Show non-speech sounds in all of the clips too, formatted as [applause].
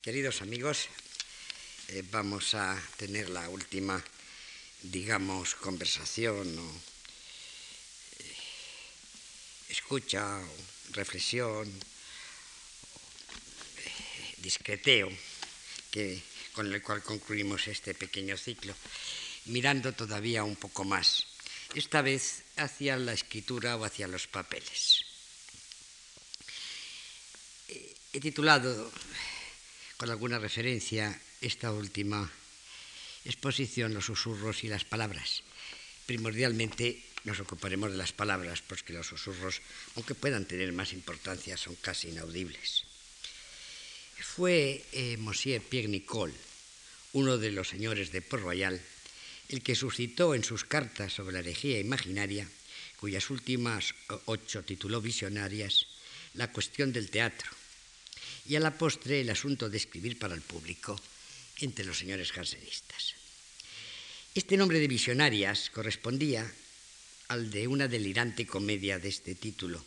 Queridos amigos, eh, vamos a tener la última, digamos, conversación o eh, escucha o reflexión eh, discreteo que, con el cual concluimos este pequeño ciclo, mirando todavía un poco más, esta vez hacia la escritura o hacia los papeles. He titulado con alguna referencia esta última exposición, los susurros y las palabras. Primordialmente nos ocuparemos de las palabras, porque los susurros, aunque puedan tener más importancia, son casi inaudibles. Fue eh, Monsieur Pierre Nicole, uno de los señores de Port Royal, el que suscitó en sus cartas sobre la herejía imaginaria, cuyas últimas ocho tituló Visionarias, la cuestión del teatro, y a la postre el asunto de escribir para el público entre los señores jansenistas. Este nombre de visionarias correspondía al de una delirante comedia de este título,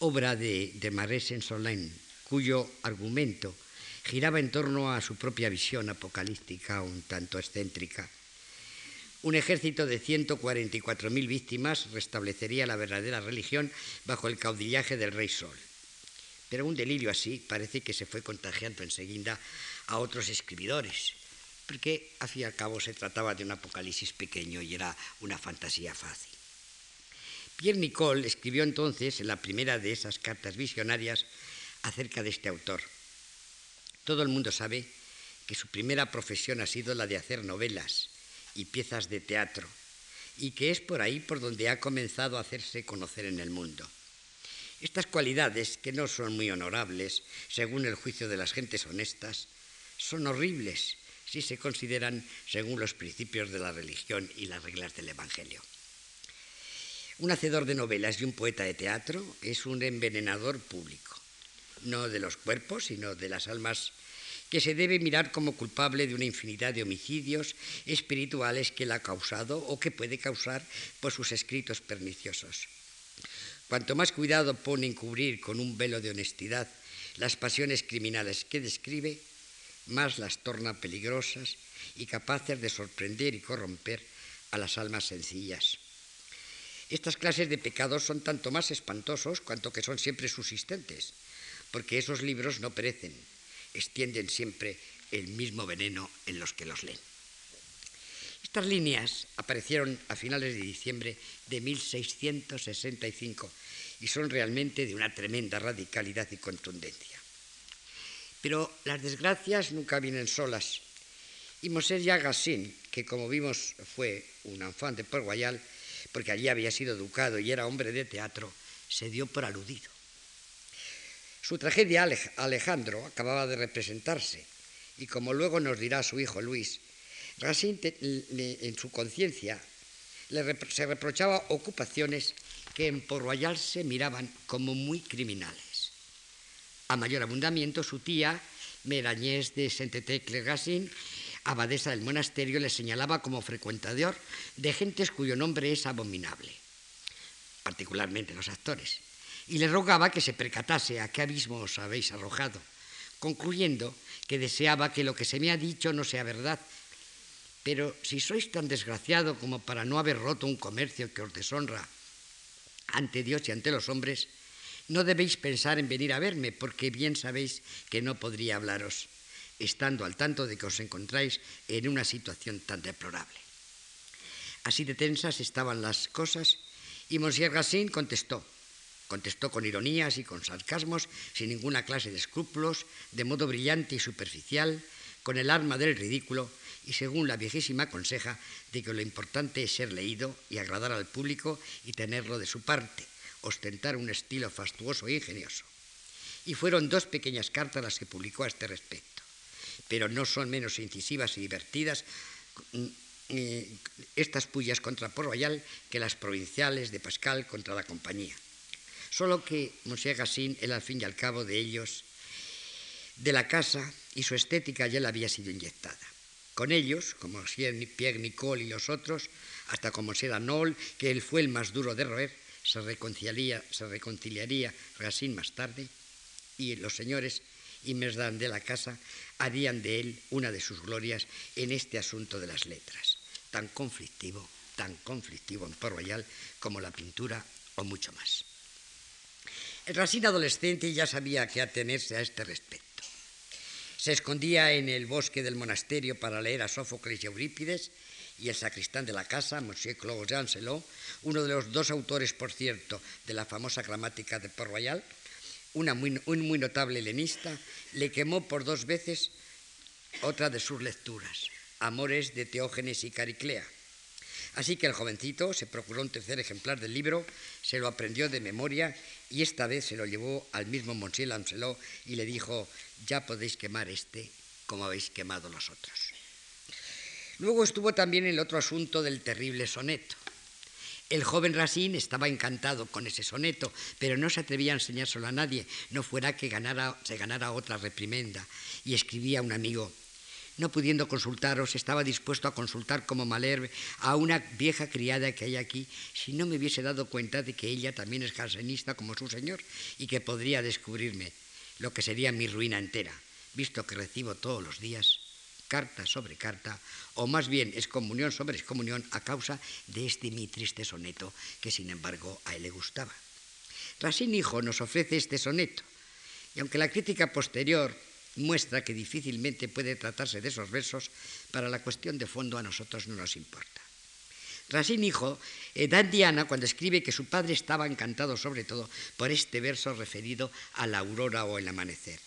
obra de, de Marais Saint-Solin, cuyo argumento giraba en torno a su propia visión apocalíptica un tanto excéntrica. Un ejército de 144.000 víctimas restablecería la verdadera religión bajo el caudillaje del rey Sol. Pero un delirio así parece que se fue contagiando enseguida a otros escribidores, porque al fin y al cabo se trataba de un apocalipsis pequeño y era una fantasía fácil. Pierre Nicole escribió entonces en la primera de esas cartas visionarias acerca de este autor. Todo el mundo sabe que su primera profesión ha sido la de hacer novelas y piezas de teatro, y que es por ahí por donde ha comenzado a hacerse conocer en el mundo. Estas cualidades, que no son muy honorables, según el juicio de las gentes honestas, son horribles si se consideran según los principios de la religión y las reglas del Evangelio. Un hacedor de novelas y un poeta de teatro es un envenenador público, no de los cuerpos, sino de las almas que se debe mirar como culpable de una infinidad de homicidios espirituales que él ha causado o que puede causar por sus escritos perniciosos. Cuanto más cuidado pone en cubrir con un velo de honestidad las pasiones criminales que describe, más las torna peligrosas y capaces de sorprender y corromper a las almas sencillas. Estas clases de pecados son tanto más espantosos cuanto que son siempre subsistentes, porque esos libros no perecen, extienden siempre el mismo veneno en los que los leen. Estas líneas aparecieron a finales de diciembre de 1665 y son realmente de una tremenda radicalidad y contundencia. Pero las desgracias nunca vienen solas. Y Mosé Yagassin, que como vimos fue un enfant de Port Royal, porque allí había sido educado y era hombre de teatro, se dio por aludido. Su tragedia Alejandro acababa de representarse y como luego nos dirá su hijo Luis, Racine en su conciencia se reprochaba ocupaciones que en Port Royal se miraban como muy criminales. A mayor abundamiento, su tía, Merañés de Saint-Étienne abadesa del monasterio, le señalaba como frecuentador de gentes cuyo nombre es abominable, particularmente los actores, y le rogaba que se percatase a qué abismo os habéis arrojado, concluyendo que deseaba que lo que se me ha dicho no sea verdad, pero si sois tan desgraciado como para no haber roto un comercio que os deshonra ante Dios y ante los hombres, no debéis pensar en venir a verme, porque bien sabéis que no podría hablaros, estando al tanto de que os encontráis en una situación tan deplorable. Así de tensas estaban las cosas, y Monsieur Gassin contestó, contestó con ironías y con sarcasmos, sin ninguna clase de escrúpulos, de modo brillante y superficial, con el arma del ridículo, y según la viejísima conseja de que lo importante es ser leído y agradar al público y tenerlo de su parte, ostentar un estilo fastuoso e ingenioso. Y fueron dos pequeñas cartas las que publicó a este respecto, pero no son menos incisivas y divertidas mm, eh, estas pullas contra Port que las provinciales de Pascal contra la compañía. Solo que Monsieur Gassin, el al fin y al cabo de ellos, de la casa y su estética ya le había sido inyectada. Con ellos, como Pierre Nicole y los otros, hasta como Sera Nol, que él fue el más duro de roer, se reconciliaría, Racine más tarde, y los señores y de la Casa harían de él una de sus glorias en este asunto de las letras, tan conflictivo, tan conflictivo en Port Royal como la pintura o mucho más. El Racine adolescente ya sabía qué atenerse a este respecto. Se escondía en el bosque del monasterio para leer a Sófocles y Eurípides y el sacristán de la casa, Monsieur Claude Janselot, uno de los dos autores, por cierto, de la famosa gramática de Port Royal, muy, un muy notable helenista, le quemó por dos veces otra de sus lecturas, Amores de Teógenes y Cariclea. Así que el jovencito se procuró un tercer ejemplar del libro, se lo aprendió de memoria y esta vez se lo llevó al mismo Monsieur Lancelot y le dijo, ya podéis quemar este como habéis quemado los otros. Luego estuvo también el otro asunto del terrible soneto. El joven Racine estaba encantado con ese soneto, pero no se atrevía a enseñárselo a nadie, no fuera que se ganara otra reprimenda. Y escribía a un amigo, no pudiendo consultaros, estaba dispuesto a consultar como Malherbe a una vieja criada que hay aquí, si no me hubiese dado cuenta de que ella también es jansenista como su señor y que podría descubrirme, lo que sería mi ruina entera, visto que recibo todos los días carta sobre carta, o más bien excomunión sobre excomunión a causa de este mi triste soneto, que sin embargo a él le gustaba. Racine Hijo nos ofrece este soneto, y aunque la crítica posterior muestra que difícilmente puede tratarse de esos versos, para la cuestión de fondo a nosotros no nos importa. Racine Hijo eh, da en Diana cuando escribe que su padre estaba encantado sobre todo por este verso referido a la aurora o el amanecer.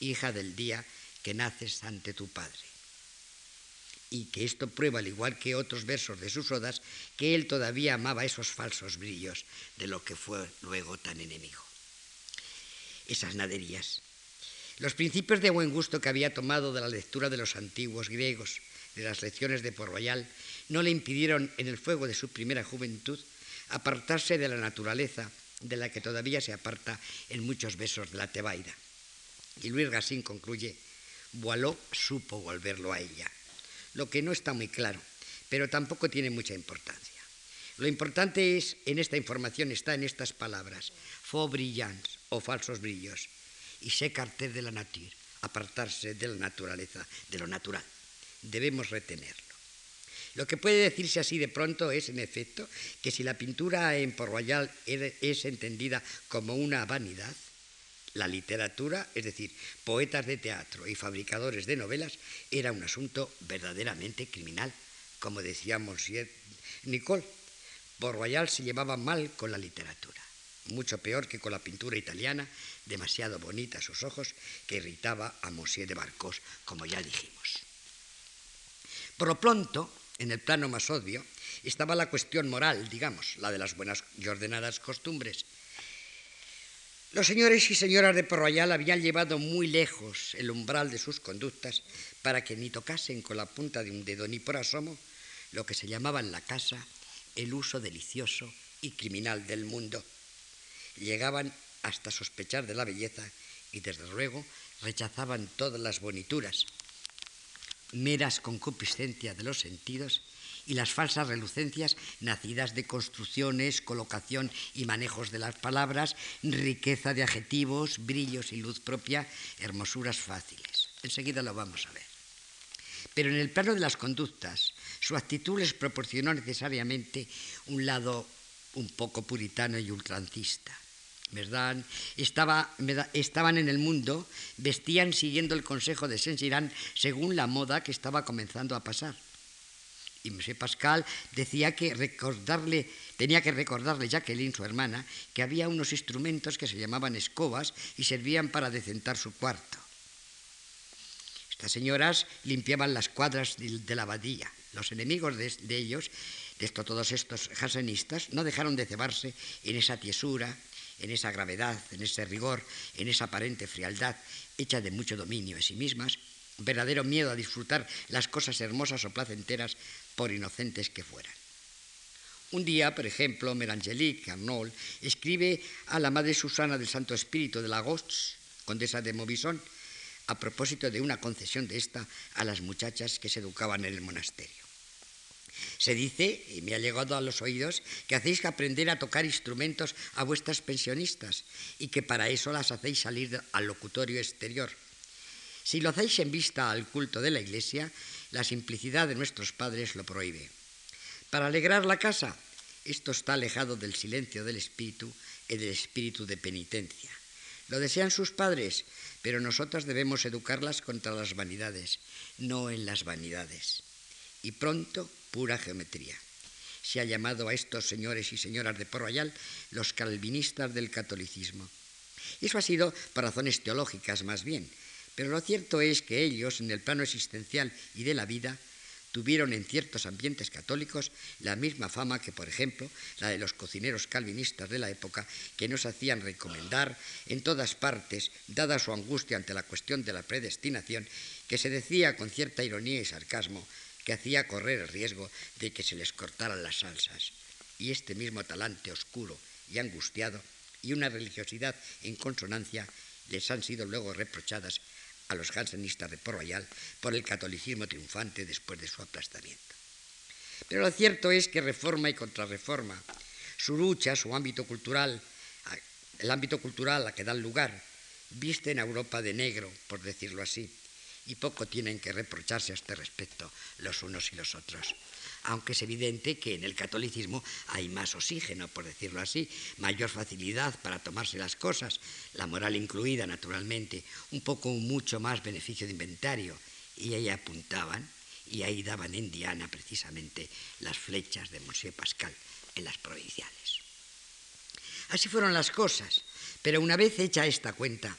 Hija del día, que naces ante tu Padre. Y que esto prueba, al igual que otros versos de sus odas, que él todavía amaba esos falsos brillos de lo que fue luego tan enemigo. Esas naderías. Los principios de buen gusto que había tomado de la lectura de los antiguos griegos, de las lecciones de Port Royal, no le impidieron en el fuego de su primera juventud apartarse de la naturaleza de la que todavía se aparta en muchos versos de la Tebaida. Y Luis Gasín concluye, Boileau supo volverlo a ella, lo que no está muy claro, pero tampoco tiene mucha importancia. Lo importante es, en esta información está en estas palabras, faux brillants o falsos brillos, y s'écarter de la nature, apartarse de la naturaleza, de lo natural. Debemos retenerlo. Lo que puede decirse así de pronto es, en efecto, que si la pintura en Port Royal es entendida como una vanidad, la literatura, es decir, poetas de teatro y fabricadores de novelas, era un asunto verdaderamente criminal, como decía Monsieur Nicole. Por Royal se llevaba mal con la literatura, mucho peor que con la pintura italiana, demasiado bonita a sus ojos, que irritaba a Monsieur de Barcos, como ya dijimos. Por lo pronto, en el plano más obvio, estaba la cuestión moral, digamos, la de las buenas y ordenadas costumbres, los señores y señoras de Porroyal habían llevado muy lejos el umbral de sus conductas para que ni tocasen con la punta de un dedo ni por asomo lo que se llamaba en la casa el uso delicioso y criminal del mundo. Llegaban hasta sospechar de la belleza y desde luego rechazaban todas las bonituras, meras concupiscencias de los sentidos y las falsas relucencias nacidas de construcciones, colocación y manejos de las palabras, riqueza de adjetivos, brillos y luz propia, hermosuras fáciles. Enseguida lo vamos a ver. Pero en el plano de las conductas, su actitud les proporcionó necesariamente un lado un poco puritano y ultrancista. ¿verdad? Estaba, estaban en el mundo, vestían siguiendo el consejo de Saint-Girán según la moda que estaba comenzando a pasar. Y M. Pascal decía que recordarle, tenía que recordarle Jacqueline, su hermana, que había unos instrumentos que se llamaban escobas y servían para decentar su cuarto. Estas señoras limpiaban las cuadras de, la abadía. Los enemigos de, ellos, de esto, todos estos jansenistas, no dejaron de cebarse en esa tiesura, en esa gravedad, en ese rigor, en esa aparente frialdad, hecha de mucho dominio de sí mismas, verdadero miedo a disfrutar las cosas hermosas o placenteras por inocentes que fueran. Un día, por ejemplo, Merangelique Arnold escribe a la madre Susana del Santo Espíritu de Lagos, condesa de Movison, a propósito de una concesión de esta a las muchachas que se educaban en el monasterio. Se dice, y me ha llegado a los oídos, que hacéis aprender a tocar instrumentos a vuestras pensionistas y que para eso las hacéis salir al locutorio exterior. Si lo hacéis en vista al culto de la Iglesia, la simplicidad de nuestros padres lo prohíbe. Para alegrar la casa, esto está alejado del silencio del espíritu y del espíritu de penitencia. Lo desean sus padres, pero nosotras debemos educarlas contra las vanidades, no en las vanidades. Y pronto, geometría. Se ha llamado a estos señores y señoras de Port Royal los calvinistas del catolicismo. Eso ha sido por razones teológicas más bien, pero lo cierto es que ellos, en el plano existencial y de la vida, tuvieron en ciertos ambientes católicos la misma fama que, por ejemplo, la de los cocineros calvinistas de la época, que nos hacían recomendar en todas partes, dada su angustia ante la cuestión de la predestinación, que se decía con cierta ironía y sarcasmo que hacía correr el riesgo de que se les cortaran las salsas. Y este mismo talante oscuro y angustiado y una religiosidad en consonancia les han sido luego reprochadas a los jansenistas de Port Royal por el catolicismo triunfante después de su aplastamiento. Pero lo cierto es que reforma y contrarreforma, su lucha, su ámbito cultural, el ámbito cultural a que dan lugar, visten a Europa de negro, por decirlo así, y poco tienen que reprocharse a este respecto los unos y los otros aunque es evidente que en el catolicismo hay más oxígeno, por decirlo así, mayor facilidad para tomarse las cosas, la moral incluida naturalmente, un poco mucho más beneficio de inventario, y ahí apuntaban y ahí daban en Diana precisamente las flechas de Monsieur Pascal en las provinciales. Así fueron las cosas, pero una vez hecha esta cuenta,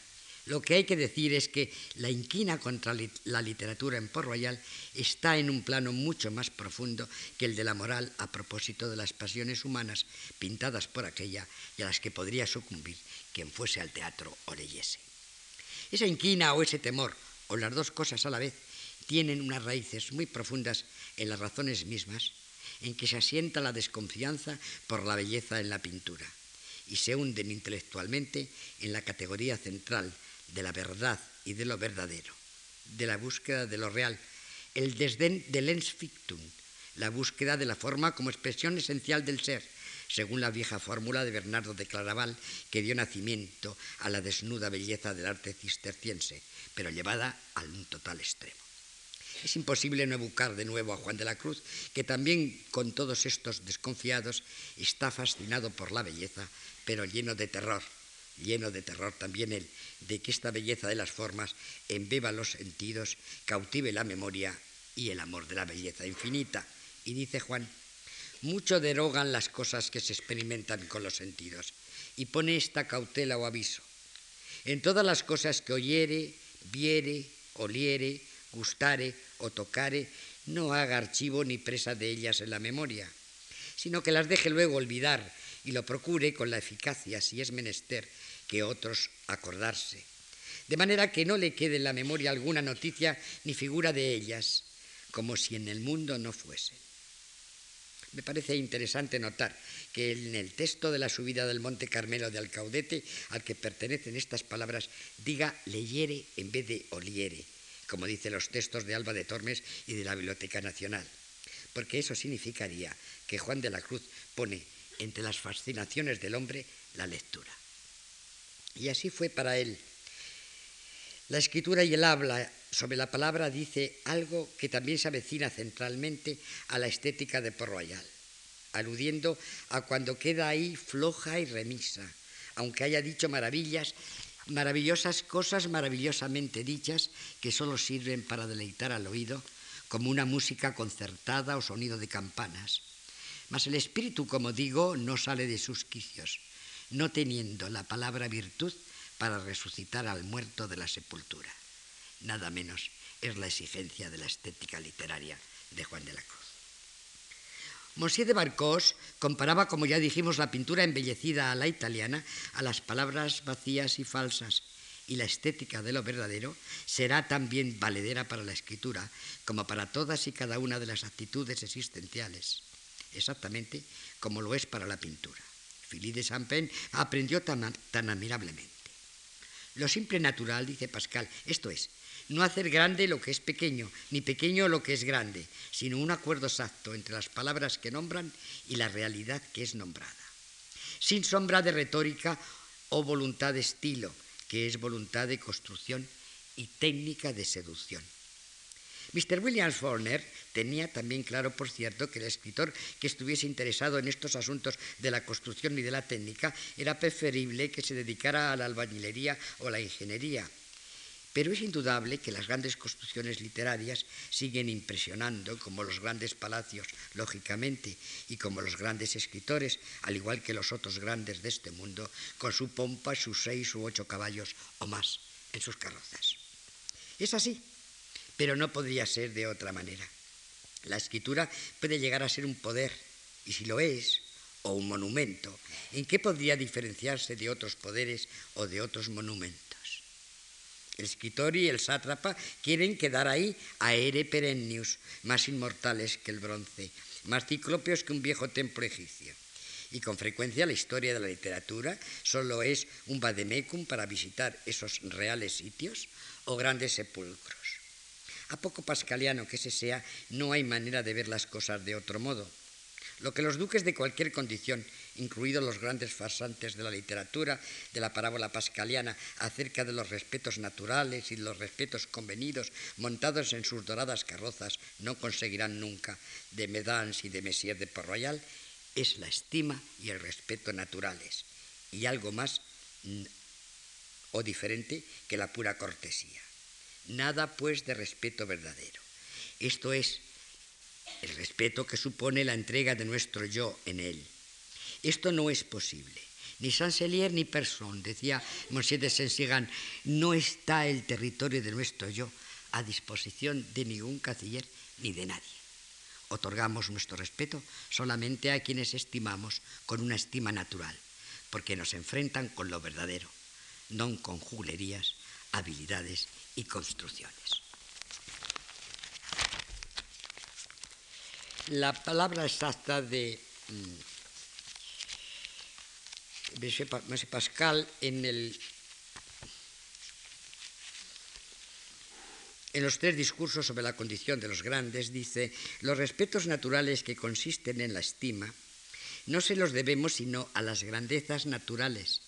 lo que hay que decir es que la inquina contra la literatura en Port Royal está en un plano mucho más profundo que el de la moral a propósito de las pasiones humanas pintadas por aquella y a las que podría sucumbir quien fuese al teatro o leyese. Esa inquina o ese temor, o las dos cosas a la vez, tienen unas raíces muy profundas en las razones mismas en que se asienta la desconfianza por la belleza en la pintura y se hunden intelectualmente en la categoría central de la verdad y de lo verdadero, de la búsqueda de lo real, el desdén del ens fictum, la búsqueda de la forma como expresión esencial del ser, según la vieja fórmula de Bernardo de Claraval, que dio nacimiento a la desnuda belleza del arte cisterciense, pero llevada al un total extremo. Es imposible no evocar de nuevo a Juan de la Cruz, que también con todos estos desconfiados está fascinado por la belleza, pero lleno de terror, lleno de terror también él, de que esta belleza de las formas embeba los sentidos, cautive la memoria y el amor de la belleza infinita. Y dice Juan, mucho derogan las cosas que se experimentan con los sentidos, y pone esta cautela o aviso. En todas las cosas que oyere, viere, oliere, gustare o tocare, no haga archivo ni presa de ellas en la memoria, sino que las deje luego olvidar y lo procure con la eficacia, si es menester, que otros acordarse. De manera que no le quede en la memoria alguna noticia ni figura de ellas, como si en el mundo no fuesen. Me parece interesante notar que en el texto de la subida del Monte Carmelo de Alcaudete, al que pertenecen estas palabras, diga leyere en vez de oliere, como dicen los textos de Alba de Tormes y de la Biblioteca Nacional, porque eso significaría que Juan de la Cruz pone entre las fascinaciones del hombre la lectura. Y así fue para él. La escritura y el habla sobre la palabra dice algo que también se avecina centralmente a la estética de Port Royal, aludiendo a cuando queda ahí floja y remisa, aunque haya dicho maravillas, maravillosas cosas maravillosamente dichas que solo sirven para deleitar al oído, como una música concertada o sonido de campanas. Mas el espíritu, como digo, no sale de sus quicios no teniendo la palabra virtud para resucitar al muerto de la sepultura. Nada menos es la exigencia de la estética literaria de Juan de la Cruz. Monsieur de Barcos comparaba, como ya dijimos, la pintura embellecida a la italiana a las palabras vacías y falsas, y la estética de lo verdadero será también valedera para la escritura, como para todas y cada una de las actitudes existenciales, exactamente como lo es para la pintura. Philippe de Champagne aprendió tan, tan admirablemente. Lo simple natural, dice Pascal, esto es, no hacer grande lo que es pequeño, ni pequeño lo que es grande, sino un acuerdo exacto entre las palabras que nombran y la realidad que es nombrada. Sin sombra de retórica o voluntad de estilo, que es voluntad de construcción y técnica de seducción. Mr. William Faulkner tenía también claro, por cierto, que el escritor que estuviese interesado en estos asuntos de la construcción y de la técnica era preferible que se dedicara a la albañilería o la ingeniería. Pero es indudable que las grandes construcciones literarias siguen impresionando, como los grandes palacios, lógicamente, y como los grandes escritores, al igual que los otros grandes de este mundo, con su pompa, sus seis u ocho caballos o más en sus carrozas. Es así, pero no podría ser de otra manera. La escritura puede llegar a ser un poder, y si lo es, o un monumento, ¿en qué podría diferenciarse de otros poderes o de otros monumentos? El escritor y el sátrapa quieren quedar ahí aere perennius, más inmortales que el bronce, más ciclópeos que un viejo templo egipcio. Y con frecuencia la historia de la literatura solo es un vademecum para visitar esos reales sitios o grandes sepulcros. A poco pascaliano que se sea, no hay manera de ver las cosas de otro modo. Lo que los duques de cualquier condición, incluidos los grandes farsantes de la literatura, de la parábola pascaliana, acerca de los respetos naturales y los respetos convenidos, montados en sus doradas carrozas, no conseguirán nunca de Medans y de Messier de Port Royal, es la estima y el respeto naturales, y algo más o diferente que la pura cortesía. Nada pues de respeto verdadero. Esto es el respeto que supone la entrega de nuestro yo en él. Esto no es posible. Ni Sanselier ni Persson, decía Monsieur de Saint-Sigan, no está el territorio de nuestro yo a disposición de ningún canciller ni de nadie. Otorgamos nuestro respeto solamente a quienes estimamos con una estima natural, porque nos enfrentan con lo verdadero, no con jugulerías, habilidades y construcciones. La palabra exacta de mm, M. Pascal en, el, en los tres discursos sobre la condición de los grandes dice, los respetos naturales que consisten en la estima no se los debemos sino a las grandezas naturales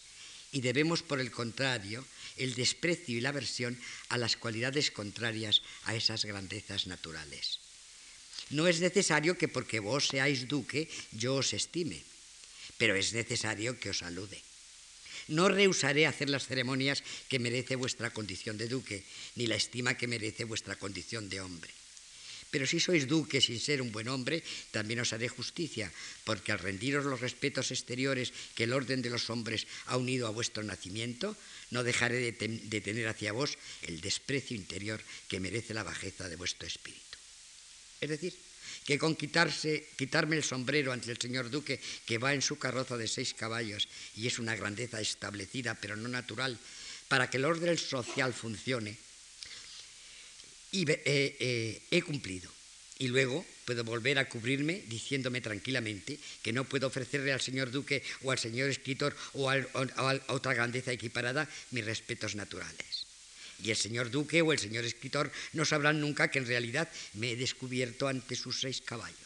y debemos, por el contrario, el desprecio y la aversión a las cualidades contrarias a esas grandezas naturales. No es necesario que porque vos seáis duque yo os estime, pero es necesario que os salude. No rehusaré hacer las ceremonias que merece vuestra condición de duque, ni la estima que merece vuestra condición de hombre. Pero si sois duque sin ser un buen hombre, también os haré justicia, porque al rendiros los respetos exteriores que el orden de los hombres ha unido a vuestro nacimiento, no dejaré de, tener hacia vos el desprecio interior que merece la bajeza de vuestro espíritu. Es decir, que con quitarse, quitarme el sombrero ante el señor duque, que va en su carroza de seis caballos y es una grandeza establecida pero no natural, para que el orden social funcione, y eh, eh, he cumplido. Y luego puedo volver a cubrirme diciéndome tranquilamente que no puedo ofrecerle al señor duque o al señor escritor o, a otra grandeza equiparada mis respetos naturales. Y el señor duque o el señor escritor no sabrán nunca que en realidad me he descubierto ante sus seis caballos.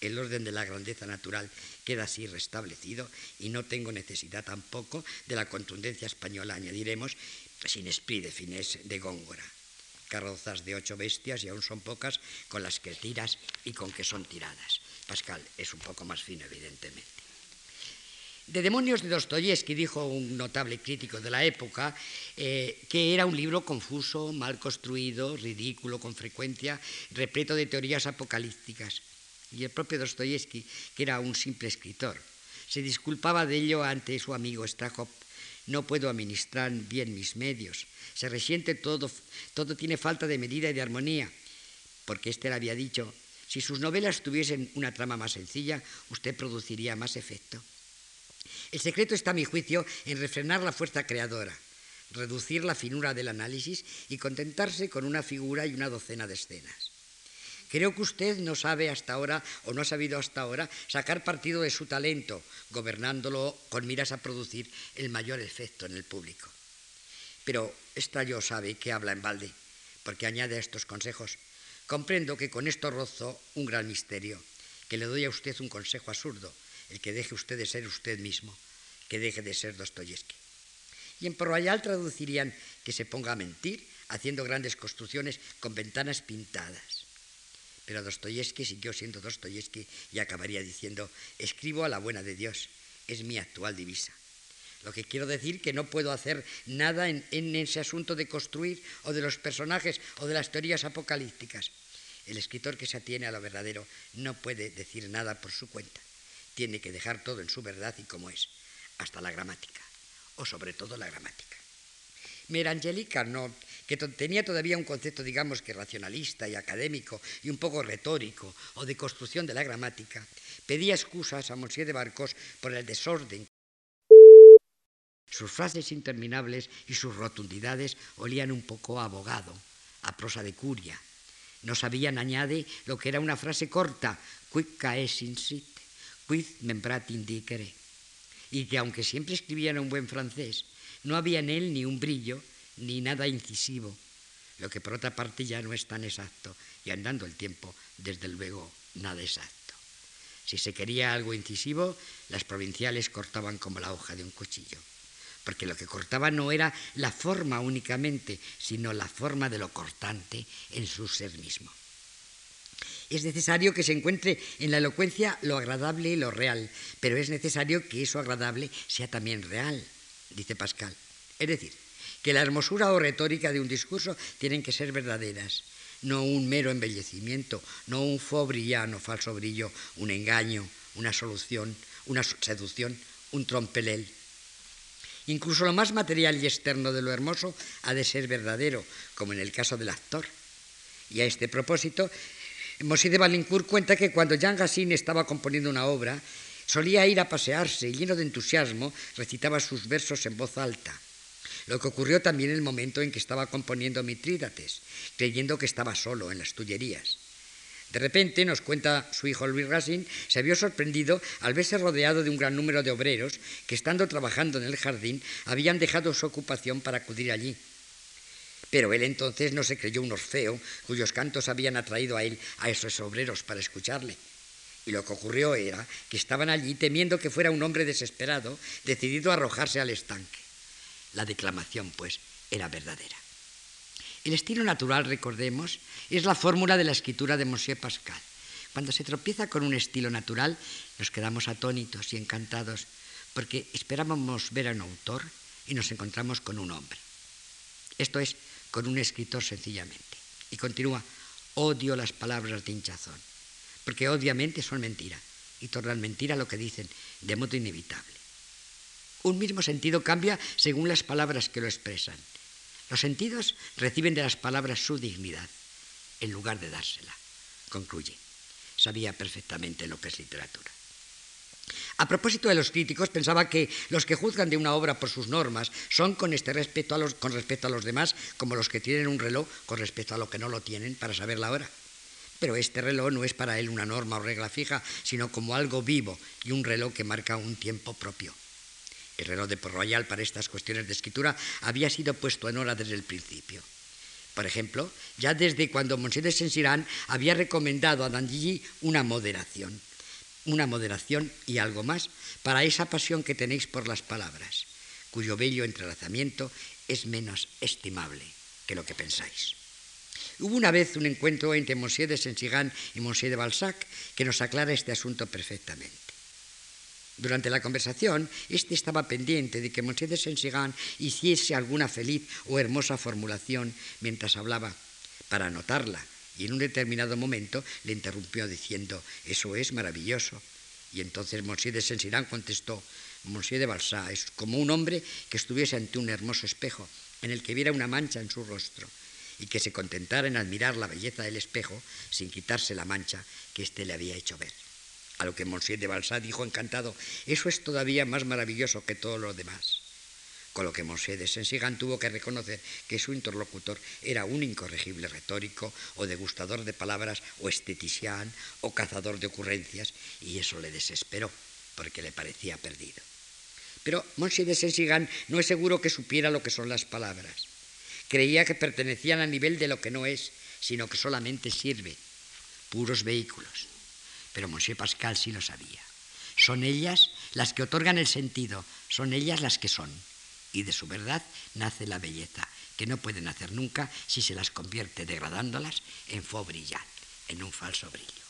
El orden de la grandeza natural queda así restablecido y no tengo necesidad tampoco de la contundencia española, añadiremos, sin esprit de fines de Góngora carrozas de ocho bestias y aún son pocas con las que tiras y con que son tiradas. Pascal es un poco más fino, evidentemente. De Demonios de Dostoyevsky dijo un notable crítico de la época eh, que era un libro confuso, mal construido, ridículo con frecuencia, repleto de teorías apocalípticas. Y el propio Dostoyevsky, que era un simple escritor, se disculpaba de ello ante su amigo Strahov. No puedo administrar bien mis medios se resiente todo, todo tiene falta de medida y de armonía, porque le había dicho, si sus novelas tuviesen una trama más sencilla, usted produciría más efecto. El secreto está, a mi juicio, en refrenar la fuerza creadora, reducir la finura del análisis y contentarse con una figura y una docena de escenas. Creo que usted no sabe hasta ahora, o no ha sabido hasta ahora, sacar partido de su talento, gobernándolo con miras a producir el mayor efecto en el público. Pero yo sabe que habla en balde, porque añade a estos consejos, comprendo que con esto rozo un gran misterio, que le doy a usted un consejo absurdo, el que deje usted de ser usted mismo, que deje de ser Dostoyevsky. Y en Porroyal traducirían que se ponga a mentir, haciendo grandes construcciones con ventanas pintadas. Pero Dostoyevsky siguió siendo Dostoyevsky y acabaría diciendo, escribo a la buena de Dios, es mi actual divisa. Lo que quiero decir que no puedo hacer nada en, ese asunto de construir o de los personajes o de las teorías apocalípticas. El escritor que se atiene a lo verdadero no puede decir nada por su cuenta. Tiene que dejar todo en su verdad y como es, hasta la gramática, o sobre todo la gramática. Merangélica no, que tenía todavía un concepto, digamos que racionalista y académico y un poco retórico o de construcción de la gramática, pedía excusas a Monsieur de Barcos por el desorden sus frases interminables y sus rotundidades olían un poco a abogado, a prosa de curia. No sabían, añade, lo que era una frase corta, quic caes sit, quid membrat indicere. Y que aunque siempre escribían un buen francés, no había en él ni un brillo, ni nada incisivo, lo que por otra parte ya no es tan exacto, y andando el tiempo, desde luego, nada exacto. Si se quería algo incisivo, las provinciales cortaban como la hoja de un cuchillo porque lo que cortaba no era la forma únicamente, sino la forma de lo cortante en su ser mismo. Es necesario que se encuentre en la elocuencia lo agradable y lo real, pero es necesario que eso agradable sea también real, dice Pascal. Es decir, que la hermosura o retórica de un discurso tienen que ser verdaderas, no un mero embellecimiento, no un faux brillano, falso brillo, un engaño, una solución, una seducción, un trompelel. Incluso lo más material y externo de lo hermoso ha de ser verdadero, como en el caso del actor. Y a este propósito, Mosí de Balincourt cuenta que cuando Jean Gassin estaba componiendo una obra, solía ir a pasearse y lleno de entusiasmo recitaba sus versos en voz alta. Lo que ocurrió también en el momento en que estaba componiendo Mitrídates, creyendo que estaba solo en las Tullerías. De repente, nos cuenta su hijo Luis Racine, se vio sorprendido al verse rodeado de un gran número de obreros que, estando trabajando en el jardín, habían dejado su ocupación para acudir allí. Pero él entonces no se creyó un Orfeo cuyos cantos habían atraído a él a esos obreros para escucharle. Y lo que ocurrió era que estaban allí temiendo que fuera un hombre desesperado, decidido a arrojarse al estanque. La declamación, pues, era verdadera. El estilo natural, recordemos, es la fórmula de la escritura de Monsieur Pascal. Cuando se tropieza con un estilo natural, nos quedamos atónitos y encantados porque esperábamos ver a un autor y nos encontramos con un hombre. Esto es, con un escritor sencillamente. Y continúa, odio las palabras de hinchazón, porque obviamente son mentira y tornan mentira lo que dicen de modo inevitable. Un mismo sentido cambia según las palabras que lo expresan. Los sentidos reciben de las palabras su dignidad en lugar de dársela. Concluye. Sabía perfectamente lo que es literatura. A propósito de los críticos, pensaba que los que juzgan de una obra por sus normas son con, este respecto a los, con respecto a los demás como los que tienen un reloj con respecto a lo que no lo tienen para saber la hora. Pero este reloj no es para él una norma o regla fija, sino como algo vivo y un reloj que marca un tiempo propio. El reloj de Port Royal para estas cuestiones de escritura había sido puesto en hora desde el principio. Por ejemplo, ya desde cuando Monsieur de Saint-Cyran había recomendado a Dandilly una moderación, una moderación y algo más para esa pasión que tenéis por las palabras, cuyo bello entrelazamiento es menos estimable que lo que pensáis. Hubo una vez un encuentro entre Monsieur de Saint-Cyran y Monsieur de Balzac que nos aclara este asunto perfectamente. Durante la conversación, este estaba pendiente de que Monsieur de Saint-Cyran hiciese alguna feliz o hermosa formulación mientras hablaba, para anotarla, y en un determinado momento le interrumpió diciendo, eso es maravilloso. Y entonces Monsieur de Saint-Cyran contestó, Monsieur de Balzac es como un hombre que estuviese ante un hermoso espejo, en el que viera una mancha en su rostro, y que se contentara en admirar la belleza del espejo sin quitarse la mancha que éste le había hecho ver. A lo que Monsieur de Balsat dijo encantado, eso es todavía más maravilloso que todo lo demás. Con lo que Monsieur de Saint-Sigan tuvo que reconocer que su interlocutor era un incorregible retórico o degustador de palabras o estetician o cazador de ocurrencias y eso le desesperó porque le parecía perdido. Pero Monsieur de Saint-Sigan no es seguro que supiera lo que son las palabras. creía que pertenecían al nivel de lo que no es, sino que solamente sirve, puros vehículos. Pero Monsieur Pascal sí lo sabía. Son ellas las que otorgan el sentido, son ellas las que son. Y de su verdad nace la belleza, que no puede nacer nunca si se las convierte degradándolas en faux brillant, en un falso brillo.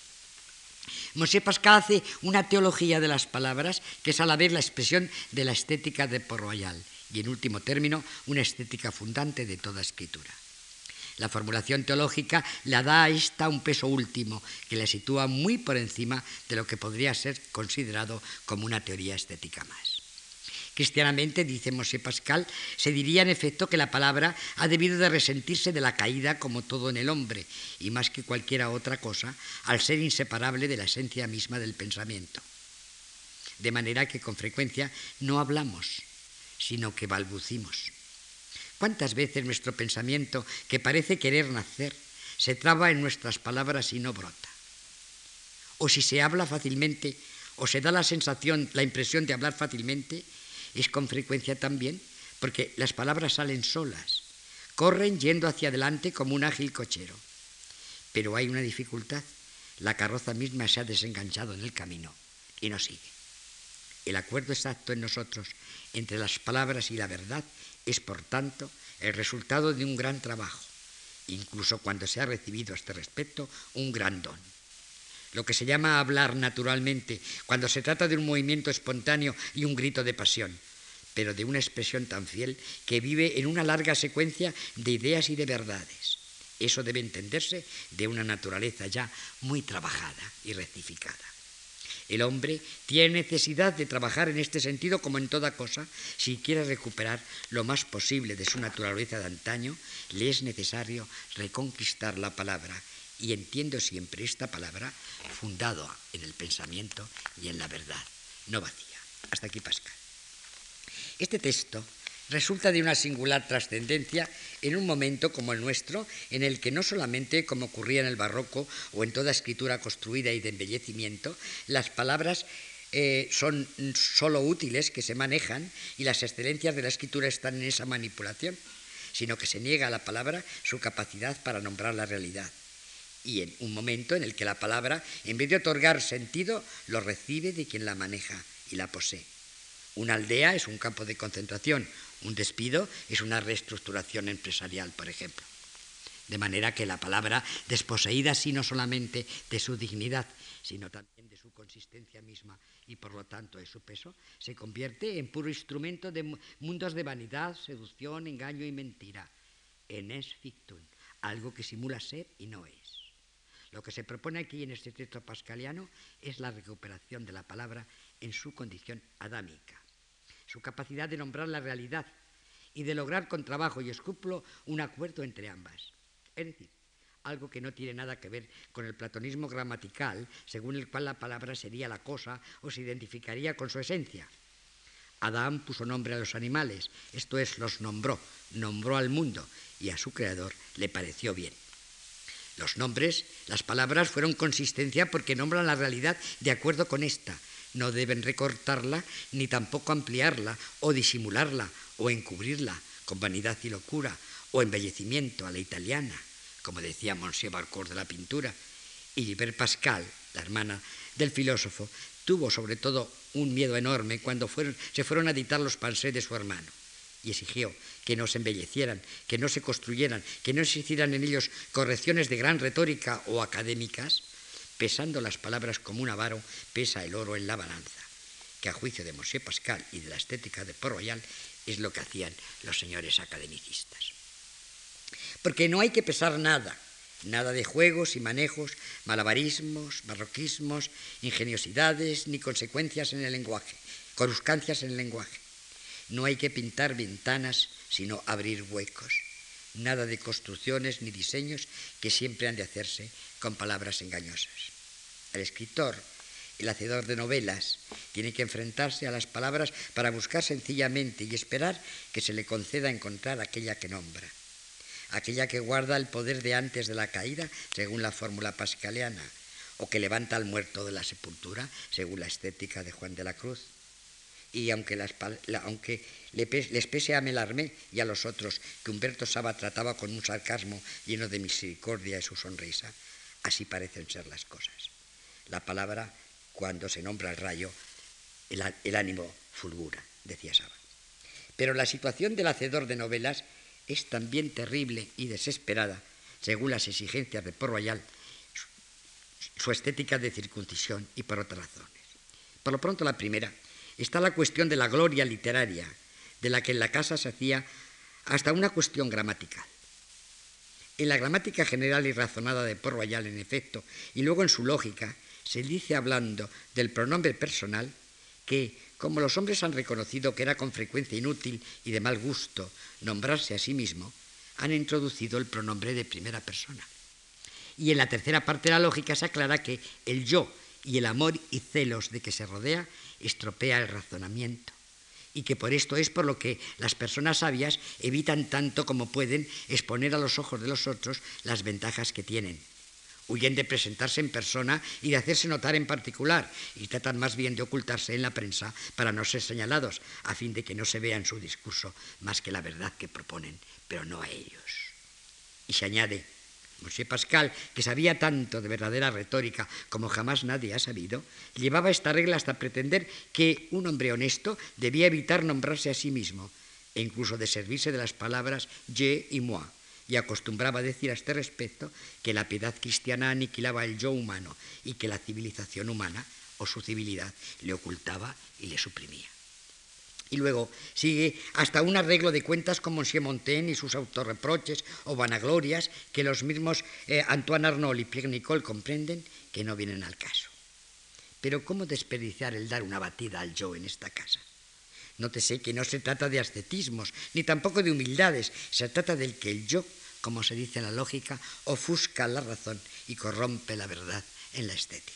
Monsieur Pascal hace una teología de las palabras que es a la vez la expresión de la estética de Port Royal y, en último término, una estética fundante de toda escritura. La formulación teológica le da a esta un peso último que la sitúa muy por encima de lo que podría ser considerado como una teoría estética más. Cristianamente, dice Mosé Pascal, se diría en efecto que la palabra ha debido de resentirse de la caída como todo en el hombre, y más que cualquiera otra cosa, al ser inseparable de la esencia misma del pensamiento. De manera que con frecuencia no hablamos, sino que balbucimos. ¿Cuántas veces nuestro pensamiento, que parece querer nacer, se traba en nuestras palabras y no brota? O si se habla fácilmente, o se da la sensación, la impresión de hablar fácilmente, es con frecuencia también porque las palabras salen solas, corren yendo hacia adelante como un ágil cochero. Pero hay una dificultad, la carroza misma se ha desenganchado en el camino y no sigue. El acuerdo exacto en nosotros entre las palabras y la verdad es, por tanto, el resultado de un gran trabajo, incluso cuando se ha recibido a este respecto un gran don lo que se llama hablar naturalmente, cuando se trata de un movimiento espontáneo y un grito de pasión, pero de una expresión tan fiel que vive en una larga secuencia de ideas y de verdades. Eso debe entenderse de una naturaleza ya muy trabajada y rectificada. El hombre tiene necesidad de trabajar en este sentido como en toda cosa. Si quiere recuperar lo más posible de su naturaleza de antaño, le es necesario reconquistar la palabra y entiendo siempre esta palabra fundado en el pensamiento y en la verdad, no vacía. Hasta aquí Pascal. Este texto resulta de una singular trascendencia en un momento como el nuestro, en el que no solamente, como ocurría en el barroco o en toda escritura construida y de embellecimiento, las palabras eh, son solo útiles que se manejan y las excelencias de la escritura están en esa manipulación, sino que se niega a la palabra su capacidad para nombrar la realidad y en un momento en el que la palabra, en vez de otorgar sentido, lo recibe de quien la maneja y la posee. Una aldea es un campo de concentración, un despido es una reestructuración empresarial, por ejemplo. De manera que la palabra, desposeída sí no solamente de su dignidad, sino también de su consistencia misma y por lo tanto de su peso, se convierte en puro instrumento de mundos de vanidad, seducción, engaño y mentira. En es fictum, algo que simula ser y no es. Lo que se propone aquí en este texto pascaliano es la recuperación de la palabra en su condición adámica, su capacidad de nombrar la realidad y de lograr con trabajo y escrúpulo un acuerdo entre ambas. Es decir, algo que no tiene nada que ver con el platonismo gramatical, según el cual la palabra sería la cosa o se identificaría con su esencia. Adán puso nombre a los animales, esto es, los nombró, nombró al mundo y a su creador le pareció bien. Los nombres, las palabras fueron consistencia porque nombran la realidad de acuerdo con esta. No deben recortarla ni tampoco ampliarla o disimularla o encubrirla con vanidad y locura o embellecimiento a la italiana, como decía Monsieur Barcourt de la pintura. Y Liber Pascal, la hermana del filósofo, tuvo sobre todo un miedo enorme cuando se fueron a editar los pansés de su hermano y exigió que no se embellecieran, que no se construyeran, que no se hicieran en ellos correcciones de gran retórica o académicas, pesando las palabras como un avaro, pesa el oro en la balanza, que a juicio de Mosé Pascal y de la estética de Port Royal es lo que hacían los señores academicistas. Porque no hay que pesar nada, nada de juegos y manejos, malabarismos, barroquismos, ingeniosidades ni consecuencias en el lenguaje, coruscancias en el lenguaje. No hay que pintar ventanas, sino abrir huecos. Nada de construcciones ni diseños que siempre han de hacerse con palabras engañosas. El escritor, el hacedor de novelas, tiene que enfrentarse a las palabras para buscar sencillamente y esperar que se le conceda encontrar aquella que nombra, aquella que guarda el poder de antes de la caída, según la fórmula pascaliana, o que levanta al muerto de la sepultura, según la estética de Juan de la Cruz y aunque, aunque les pese a Melarmé y a los otros que Humberto Saba trataba con un sarcasmo lleno de misericordia y su sonrisa, así parecen ser las cosas. La palabra, cuando se nombra el rayo, el, ánimo fulgura, decía Saba. Pero la situación del hacedor de novelas es también terrible y desesperada, según las exigencias de Port Royal, su estética de circuncisión y por otras razones. Por lo pronto, la primera, está la cuestión de la gloria literaria, de la que en la casa se hacía hasta una cuestión gramatical. En la gramática general y razonada de Port Royal, en efecto, y luego en su lógica, se dice hablando del pronombre personal que, como los hombres han reconocido que era con frecuencia inútil y de mal gusto nombrarse a sí mismo, han introducido el pronombre de primera persona. Y en la tercera parte de la lógica se aclara que el yo y el amor y celos de que se rodea estropea el razonamiento y que por esto es por lo que las personas sabias evitan tanto como pueden exponer a los ojos de los otros las ventajas que tienen. Huyen de presentarse en persona y de hacerse notar en particular y tratan más bien de ocultarse en la prensa para no ser señalados, a fin de que no se vea en su discurso más que la verdad que proponen, pero no a ellos. Y se añade, Monsieur Pascal, que sabía tanto de verdadera retórica como jamás nadie ha sabido, llevaba esta regla hasta pretender que un hombre honesto debía evitar nombrarse a sí mismo e incluso de servirse de las palabras je y moi, y acostumbraba decir a este respecto que la piedad cristiana aniquilaba el yo humano y que la civilización humana o su civilidad le ocultaba y le suprimía. Y luego sigue hasta un arreglo de cuentas con Monsieur Montaigne y sus autorreproches o vanaglorias que los mismos eh, Antoine Arnault y Pierre Nicole comprenden que no vienen al caso. Pero ¿cómo desperdiciar el dar una batida al yo en esta casa? Nótese que no se trata de ascetismos, ni tampoco de humildades, se trata del que el yo, como se dice en la lógica, ofusca la razón y corrompe la verdad en la estética.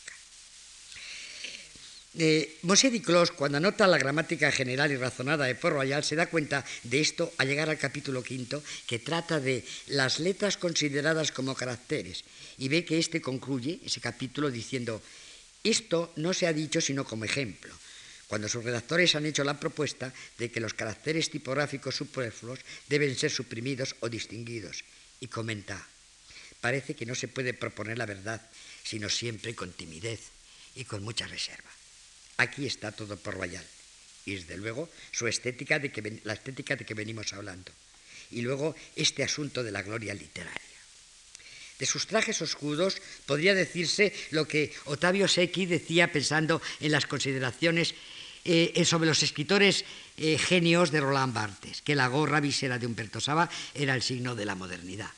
Eh, Mosé Clos, cuando anota la gramática general y razonada de Port Royal, se da cuenta de esto al llegar al capítulo quinto, que trata de las letras consideradas como caracteres, y ve que éste concluye ese capítulo diciendo, esto no se ha dicho sino como ejemplo, cuando sus redactores han hecho la propuesta de que los caracteres tipográficos superfluos deben ser suprimidos o distinguidos, y comenta, parece que no se puede proponer la verdad, sino siempre con timidez y con mucha reserva. Aquí está todo por Royal. Y desde luego su estética de que, la estética de que venimos hablando. Y luego este asunto de la gloria literaria. De sus trajes oscuros podría decirse lo que Otavio Secchi decía pensando en las consideraciones eh, sobre los escritores eh, genios de Roland Barthes, que la gorra visera de Humberto Saba era el signo de la modernidad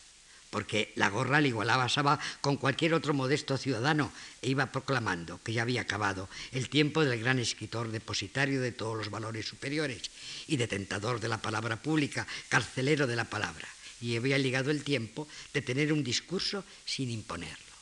porque la gorra le igualaba Saba con cualquier otro modesto ciudadano e iba proclamando que ya había acabado el tiempo del gran escritor depositario de todos los valores superiores y detentador de la palabra pública, carcelero de la palabra, y había ligado el tiempo de tener un discurso sin imponerlo.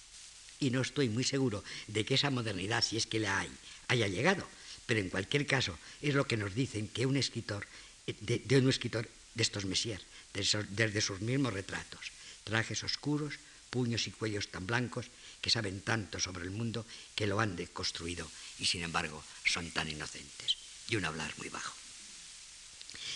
Y no estoy muy seguro de que esa modernidad, si es que la hay, haya llegado, pero en cualquier caso es lo que nos dicen que un escritor, de, un escritor de estos Messier, desde sus mismos retratos, trajes oscuros, puños y cuellos tan blancos que saben tanto sobre el mundo que lo han deconstruido y sin embargo son tan inocentes y un hablar muy bajo.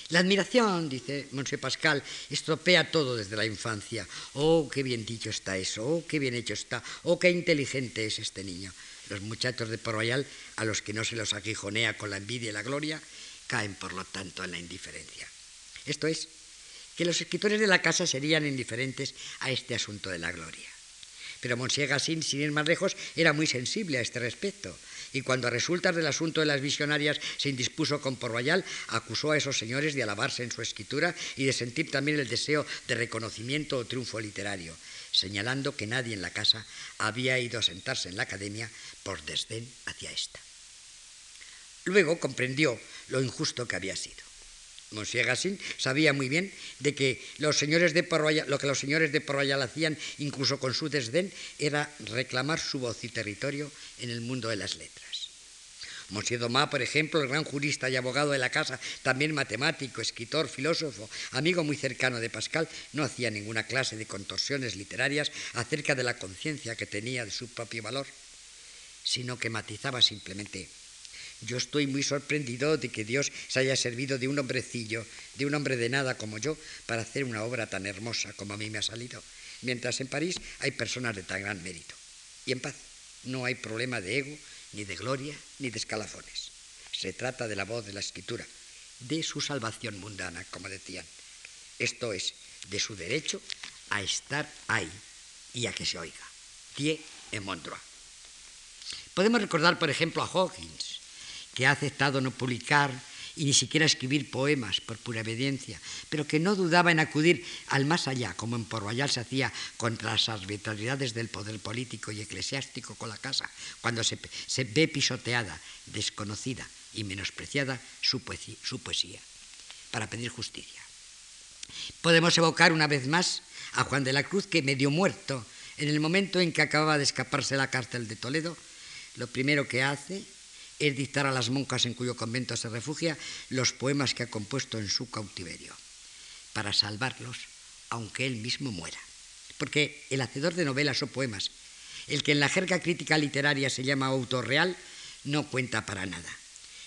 La admiración, dice Monsieur Pascal, estropea todo desde la infancia. Oh, qué bien dicho está eso, oh, qué bien hecho está, oh, qué inteligente es este niño. Los muchachos de Port a los que no se los aguijonea con la envidia y la gloria, caen por lo tanto en la indiferencia. Esto es, que los escritores de la casa serían indiferentes a este asunto de la gloria. Pero Monsieur Gassin, sin ir más lejos, era muy sensible a este respecto. Y cuando a resultas del asunto de las visionarias se indispuso con Port Royal, acusó a esos señores de alabarse en su escritura y de sentir también el deseo de reconocimiento o triunfo literario, señalando que nadie en la casa había ido a sentarse en la academia por desdén hacia esta. Luego comprendió lo injusto que había sido. Monsieur Gassin sabía muy bien de que los señores de lo que los señores de Porroyal hacían, incluso con su desdén, era reclamar su voz y territorio en el mundo de las letras. Monsieur Domá, por ejemplo, el gran jurista y abogado de la casa, también matemático, escritor, filósofo, amigo muy cercano de Pascal, no hacía ninguna clase de contorsiones literarias acerca de la conciencia que tenía de su propio valor, sino que matizaba simplemente yo estoy muy sorprendido de que Dios se haya servido de un hombrecillo, de un hombre de nada como yo, para hacer una obra tan hermosa como a mí me ha salido. Mientras en París hay personas de tan gran mérito. Y en paz, no hay problema de ego, ni de gloria, ni de escalafones. Se trata de la voz de la escritura, de su salvación mundana, como decían. Esto es, de su derecho a estar ahí y a que se oiga. Dieu en Mondroit. Podemos recordar, por ejemplo, a Hawkins, que ha aceptado no publicar y ni siquiera escribir poemas por pura obediencia, pero que no dudaba en acudir al más allá, como en Port Royal se hacía contra las arbitrariedades del poder político y eclesiástico con la casa, cuando se, se ve pisoteada, desconocida y menospreciada su poesía, su poesía, para pedir justicia. Podemos evocar una vez más a Juan de la Cruz, que medio muerto en el momento en que acababa de escaparse de la cárcel de Toledo, lo primero que hace es dictar a las monjas en cuyo convento se refugia los poemas que ha compuesto en su cautiverio, para salvarlos, aunque él mismo muera. Porque el hacedor de novelas o poemas, el que en la jerga crítica literaria se llama autor real, no cuenta para nada,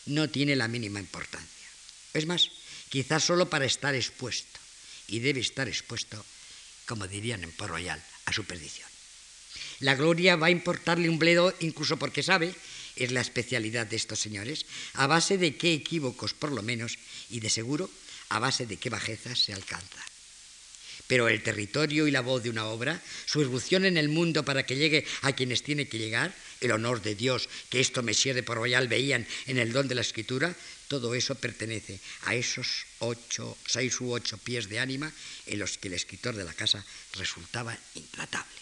no tiene la mínima importancia. Es más, quizás solo para estar expuesto, y debe estar expuesto, como dirían en Port Royal, a su perdición. La gloria va a importarle un bledo incluso porque sabe, es la especialidad de estos señores, a base de qué equívocos por lo menos, y de seguro a base de qué bajezas se alcanza. Pero el territorio y la voz de una obra, su irrupción en el mundo para que llegue a quienes tiene que llegar, el honor de Dios que esto Messier de Port Royal veían en el don de la escritura, todo eso pertenece a esos ocho, seis u ocho pies de ánima en los que el escritor de la casa resultaba intratable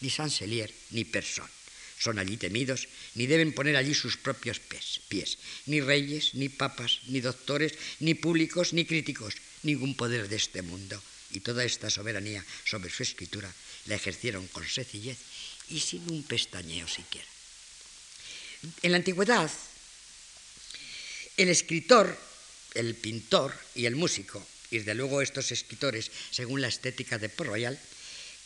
ni Sanselier, ni Persón. Son allí temidos, ni deben poner allí sus propios pies, pies, ni reyes, ni papas, ni doctores, ni públicos, ni críticos, ningún poder de este mundo. Y toda esta soberanía sobre su escritura la ejercieron con sencillez y sin un pestañeo siquiera. En la antigüedad, el escritor, el pintor y el músico, y desde luego estos escritores, según la estética de Port Royal,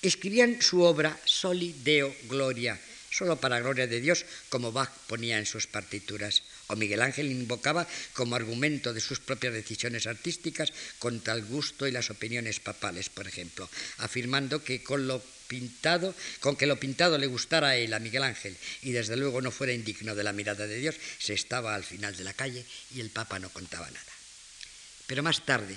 escribían su obra Soli Deo Gloria, solo para gloria de Dios, como Bach ponía en sus partituras, o Miguel Ángel invocaba como argumento de sus propias decisiones artísticas contra el gusto y las opiniones papales, por ejemplo, afirmando que con lo pintado, con que lo pintado le gustara a él, a Miguel Ángel, y desde luego no fuera indigno de la mirada de Dios, se estaba al final de la calle y el Papa no contaba nada. Pero más tarde,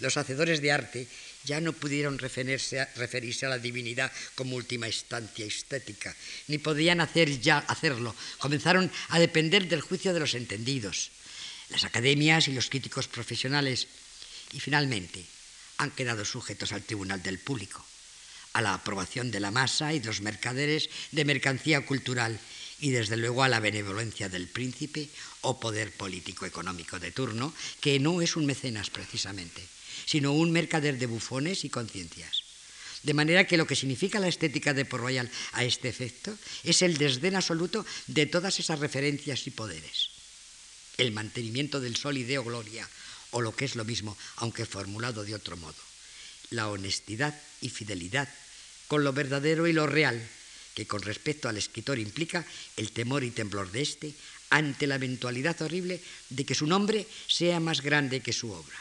los hacedores de arte ya no pudieron referirse a, la divinidad como última instancia estética, ni podían hacer ya hacerlo. Comenzaron a depender del juicio de los entendidos, las academias y los críticos profesionales, y finalmente han quedado sujetos al tribunal del público, a la aprobación de la masa y de los mercaderes de mercancía cultural y desde luego a la benevolencia del príncipe o poder político económico de turno, que no es un mecenas precisamente sino un mercader de bufones y conciencias. De manera que lo que significa la estética de Port Royal a este efecto es el desdén absoluto de todas esas referencias y poderes. El mantenimiento del sol y gloria, o lo que es lo mismo, aunque formulado de otro modo. La honestidad y fidelidad con lo verdadero y lo real, que con respecto al escritor implica el temor y temblor de éste ante la eventualidad horrible de que su nombre sea más grande que su obra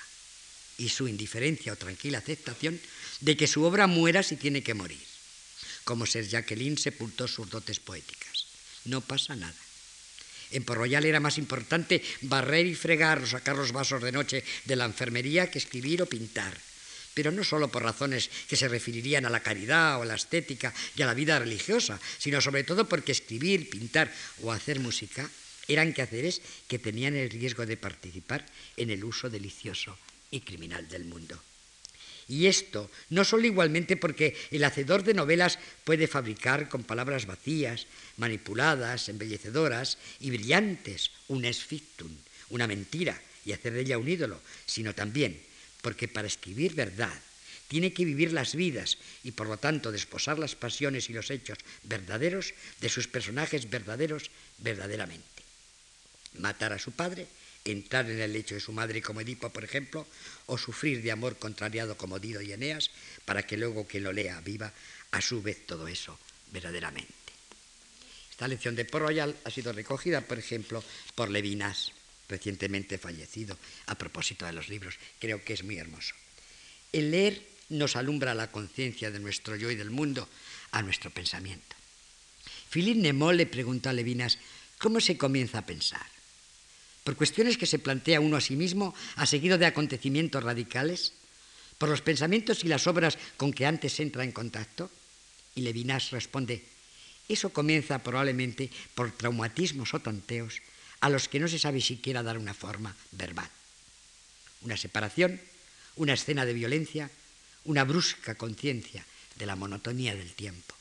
y su indiferencia o tranquila aceptación de que su obra muera si tiene que morir, como Ser Jacqueline sepultó sus dotes poéticas. No pasa nada. En Port Royal era más importante barrer y fregar o sacar los vasos de noche de la enfermería que escribir o pintar. Pero no solo por razones que se referirían a la caridad o a la estética y a la vida religiosa, sino sobre todo porque escribir, pintar o hacer música eran quehaceres que tenían el riesgo de participar en el uso delicioso y criminal del mundo. Y esto no solo igualmente porque el hacedor de novelas puede fabricar con palabras vacías, manipuladas, embellecedoras y brillantes un esfictum, una mentira, y hacer de ella un ídolo, sino también porque para escribir verdad tiene que vivir las vidas y por lo tanto desposar las pasiones y los hechos verdaderos de sus personajes verdaderos verdaderamente. Matar a su padre entrar en el lecho de su madre como Edipo, por ejemplo, o sufrir de amor contrariado como Dido y Eneas, para que luego quien lo lea viva a su vez todo eso verdaderamente. Esta lección de Port Royal ha sido recogida, por ejemplo, por Levinas, recientemente fallecido, a propósito de los libros. Creo que es muy hermoso. El leer nos alumbra la conciencia de nuestro yo y del mundo a nuestro pensamiento. Philippe Nemo le preguntó a Levinas cómo se comienza a pensar. Por cuestiones que se plantea uno a sí mismo, a seguido de acontecimientos radicales, por los pensamientos y las obras con que antes entra en contacto. Y Levinas responde, eso comienza probablemente por traumatismos o tanteos a los que no se sabe siquiera dar una forma verbal. Una separación, una escena de violencia, una brusca conciencia de la monotonía del tiempo.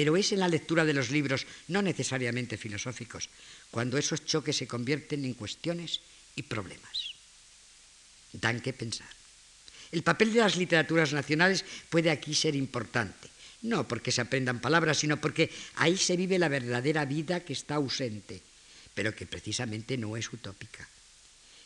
Pero es en la lectura de los libros, no necesariamente filosóficos, cuando esos choques se convierten en cuestiones y problemas. Dan que pensar. El papel de las literaturas nacionales puede aquí ser importante, no porque se aprendan palabras, sino porque ahí se vive la verdadera vida que está ausente, pero que precisamente no es utópica.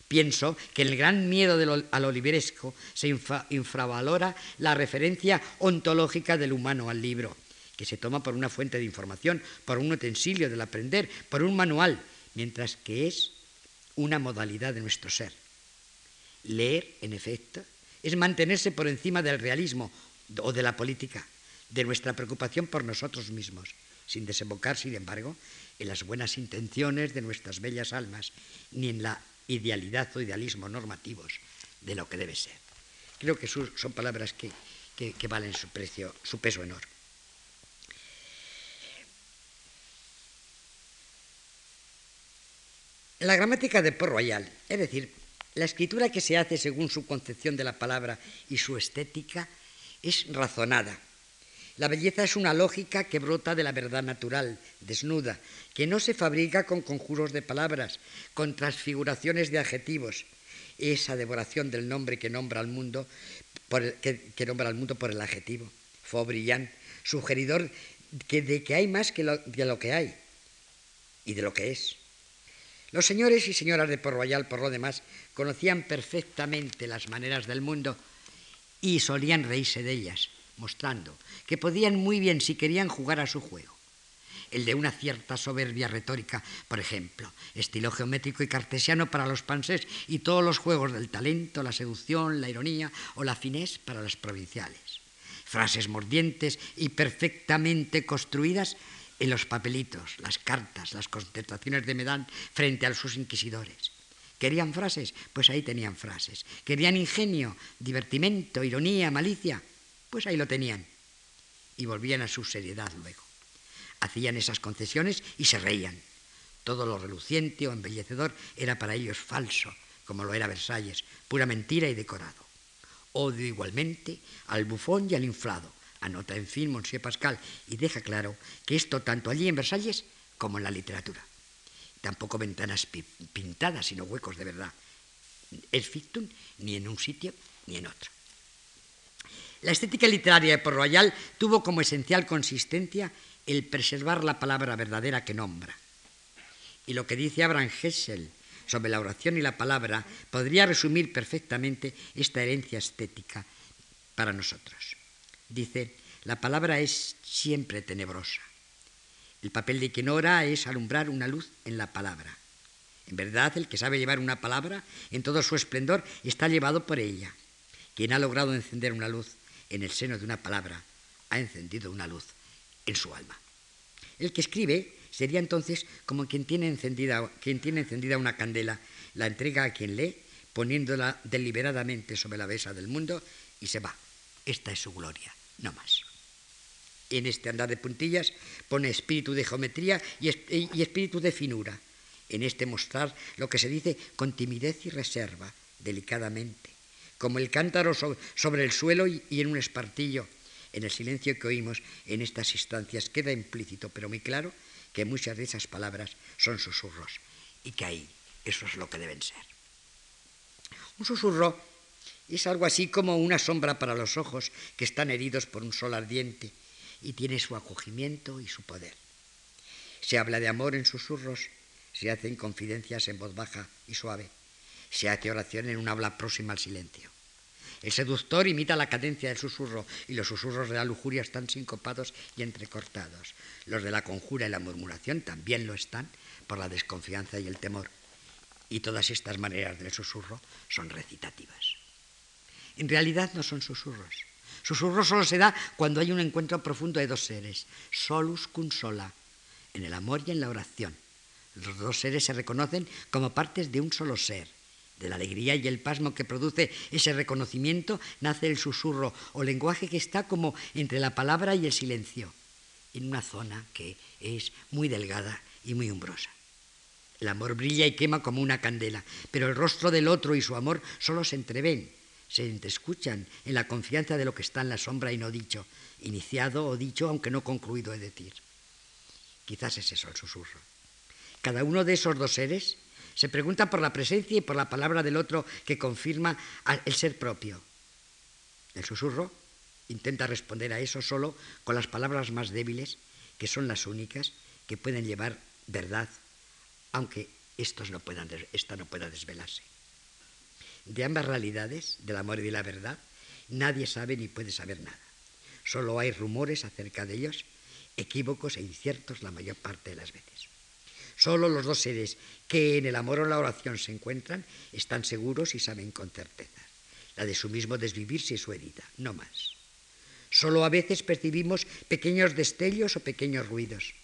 Pienso que el gran miedo al oliveresco se infravalora la referencia ontológica del humano al libro, que se toma por una fuente de información, por un utensilio del aprender, por un manual, mientras que es una modalidad de nuestro ser. Leer, en efecto, es mantenerse por encima del realismo o de la política, de nuestra preocupación por nosotros mismos, sin desembocar, sin embargo, en las buenas intenciones de nuestras bellas almas, ni en la idealidad o idealismo normativos de lo que debe ser. Creo que son palabras que, valen su precio, su peso enorme. La gramática de Port Royal, es decir, la escritura que se hace según su concepción de la palabra y su estética, es razonada, la belleza es una lógica que brota de la verdad natural, desnuda, que no se fabrica con conjuros de palabras, con transfiguraciones de adjetivos. Esa devoración del nombre que nombra al mundo por que, nombra al mundo por el adjetivo. Faubriand, sugeridor de que hay más que de lo que hay y de lo que es. Los señores y señoras de Port Royal, por lo demás, conocían perfectamente las maneras del mundo y solían reírse de ellas mostrando que podían muy bien, si querían, jugar a su juego. El de una cierta soberbia retórica, por ejemplo, estilo geométrico y cartesiano para los pansés y todos los juegos del talento, la seducción, la ironía o la finés para las provinciales. Frases mordientes y perfectamente construidas en los papelitos, las cartas, las concentraciones de Medán frente a sus inquisidores. ¿Querían frases? Pues ahí tenían frases. ¿Querían ingenio, divertimento, ironía, malicia? Pues ahí lo tenían. Y volvían a su seriedad luego. Hacían esas concesiones y se reían. Todo lo reluciente o embellecedor era para ellos falso, como lo era Versalles, pura mentira y decorado. Odio igualmente al bufón y al inflado, anota en fin Monsieur Pascal, y deja claro que esto tanto allí en Versalles como en la literatura. Tampoco ventanas pintadas, sino huecos de verdad. Es fictum ni en un sitio ni en otro. La estética literaria de Port Royal tuvo como esencial consistencia el preservar la palabra verdadera que nombra. Y lo que dice Abraham Hessel sobre la oración y la palabra podría resumir perfectamente esta herencia estética para nosotros. Dice, la palabra es siempre tenebrosa. El papel de quien ora es alumbrar una luz en la palabra. En verdad, el que sabe llevar una palabra en todo su esplendor está llevado por ella. Quien ha logrado encender una luz en el seno de una palabra, ha encendido una luz en su alma. El que escribe sería entonces como quien tiene encendida, quien tiene encendida una candela, la entrega a quien lee, poniéndola deliberadamente sobre la mesa del mundo y se va. Esta es su gloria, no más. En este andar de puntillas pone espíritu de geometría y, y espíritu de finura. En este mostrar lo que se dice con timidez y reserva, delicadamente como el cántaro sobre el suelo y en un espartillo. En el silencio que oímos en estas instancias queda implícito, pero muy claro, que muchas de esas palabras son susurros y que ahí eso es lo que deben ser. Un susurro es algo así como una sombra para los ojos que están heridos por un sol ardiente y tiene su acogimiento y su poder. Se habla de amor en susurros, se hacen confidencias en voz baja y suave se hace oración en un habla próxima al silencio. El seductor imita la cadencia del susurro y los susurros de la lujuria están sincopados y entrecortados. Los de la conjura y la murmuración también lo están por la desconfianza y el temor. Y todas estas maneras del susurro son recitativas. En realidad no son susurros. Susurro solo se da cuando hay un encuentro profundo de dos seres, solus cum sola, en el amor y en la oración. Los dos seres se reconocen como partes de un solo ser. De la alegría y el pasmo que produce ese reconocimiento nace el susurro o lenguaje que está como entre la palabra y el silencio, en una zona que es muy delgada y muy umbrosa. El amor brilla y quema como una candela, pero el rostro del otro y su amor solo se entreven, se escuchan en la confianza de lo que está en la sombra y no dicho, iniciado o dicho aunque no concluido de decir. Quizás es eso el susurro. Cada uno de esos dos seres se pregunta por la presencia y por la palabra del otro que confirma el ser propio. El susurro intenta responder a eso solo con las palabras más débiles, que son las únicas que pueden llevar verdad, aunque estos no puedan, esta no pueda desvelarse. De ambas realidades, del amor y de la verdad, nadie sabe ni puede saber nada. Solo hay rumores acerca de ellos, equívocos e inciertos la mayor parte de las veces. Solo los dos seres que en el amor o la oración se encuentran están seguros y saben con certeza. La de su mismo desvivirse y su herida, no más. Solo a veces percibimos pequeños destellos o pequeños ruidos,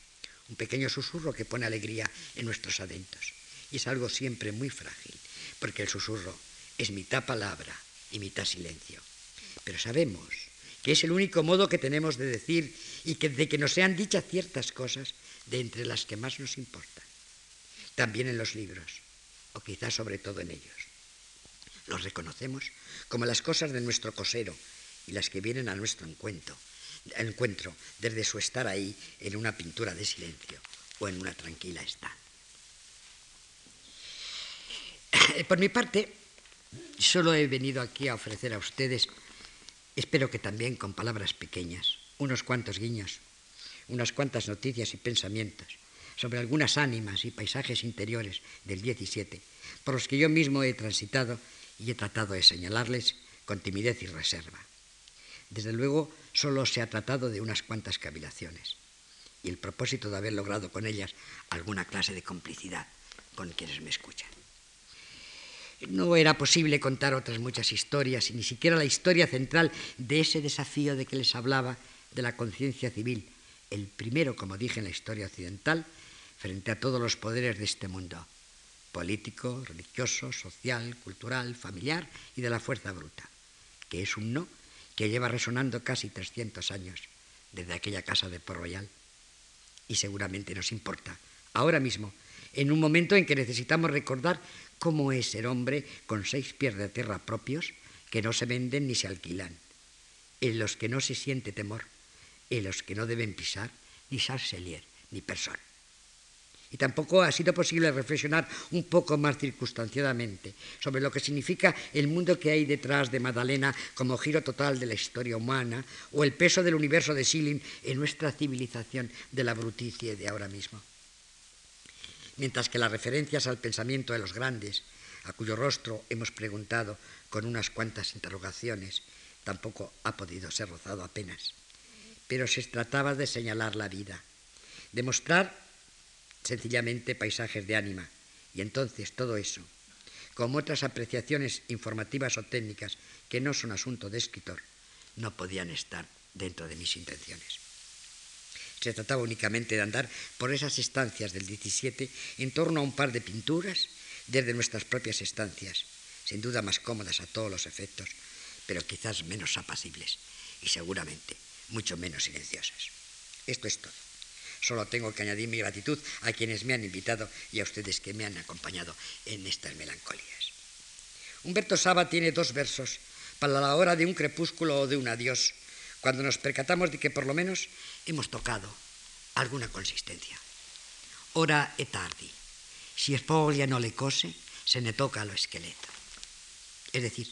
un pequeño susurro que pone alegría en nuestros adentros. Y es algo siempre muy frágil, porque el susurro es mitad palabra y mitad silencio. Pero sabemos que es el único modo que tenemos de decir y que, de que nos sean dichas ciertas cosas de entre las que más nos importan. También en los libros, o quizás sobre todo en ellos. Los reconocemos como las cosas de nuestro cosero y las que vienen a nuestro encuentro, encuentro desde su estar ahí en una pintura de silencio o en una tranquila está. [clears throat] Por mi parte, solo he venido aquí a ofrecer a ustedes, espero que también con palabras pequeñas, unos cuantos guiños unas cuantas noticias y pensamientos sobre algunas ánimas y paisajes interiores del 17, por los que yo mismo he transitado y he tratado de señalarles con timidez y reserva. Desde luego, solo se ha tratado de unas cuantas cavilaciones y el propósito de haber logrado con ellas alguna clase de complicidad con quienes me escuchan. No era posible contar otras muchas historias y ni siquiera la historia central de ese desafío de que les hablaba de la conciencia civil el primero, como dije en la historia occidental, frente a todos los poderes de este mundo, político, religioso, social, cultural, familiar y de la fuerza bruta, que es un no que lleva resonando casi 300 años desde aquella casa de Port Royal. Y seguramente nos importa, ahora mismo, en un momento en que necesitamos recordar cómo es ser hombre con seis pies de tierra propios que no se venden ni se alquilan, en los que no se siente temor en los que no deben pisar ni Sarselier ni persona. Y tampoco ha sido posible reflexionar un poco más circunstanciadamente sobre lo que significa el mundo que hay detrás de Magdalena como giro total de la historia humana o el peso del universo de Schilling en nuestra civilización de la bruticie de ahora mismo. Mientras que las referencias al pensamiento de los grandes, a cuyo rostro hemos preguntado con unas cuantas interrogaciones, tampoco ha podido ser rozado apenas pero se trataba de señalar la vida, de mostrar sencillamente paisajes de ánima. Y entonces todo eso, como otras apreciaciones informativas o técnicas que no son asunto de escritor, no podían estar dentro de mis intenciones. Se trataba únicamente de andar por esas estancias del 17 en torno a un par de pinturas desde nuestras propias estancias, sin duda más cómodas a todos los efectos, pero quizás menos apacibles y seguramente mucho menos silenciosas. Esto es todo. Solo tengo que añadir mi gratitud a quienes me han invitado y a ustedes que me han acompañado en estas melancolías. Humberto Saba tiene dos versos para la hora de un crepúsculo o de un adiós, cuando nos percatamos de que por lo menos hemos tocado alguna consistencia. Ora e tardi. Si foglia no le cose, se ne toca lo esqueleto. Es decir,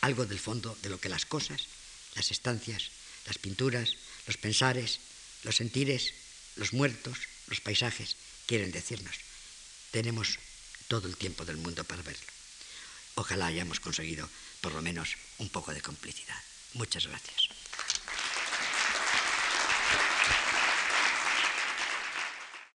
algo del fondo de lo que las cosas, las estancias, las pinturas, los pensares, los sentires, los muertos, los paisajes quieren decirnos. Tenemos todo el tiempo del mundo para verlo. Ojalá hayamos conseguido por lo menos un poco de complicidad. Muchas gracias.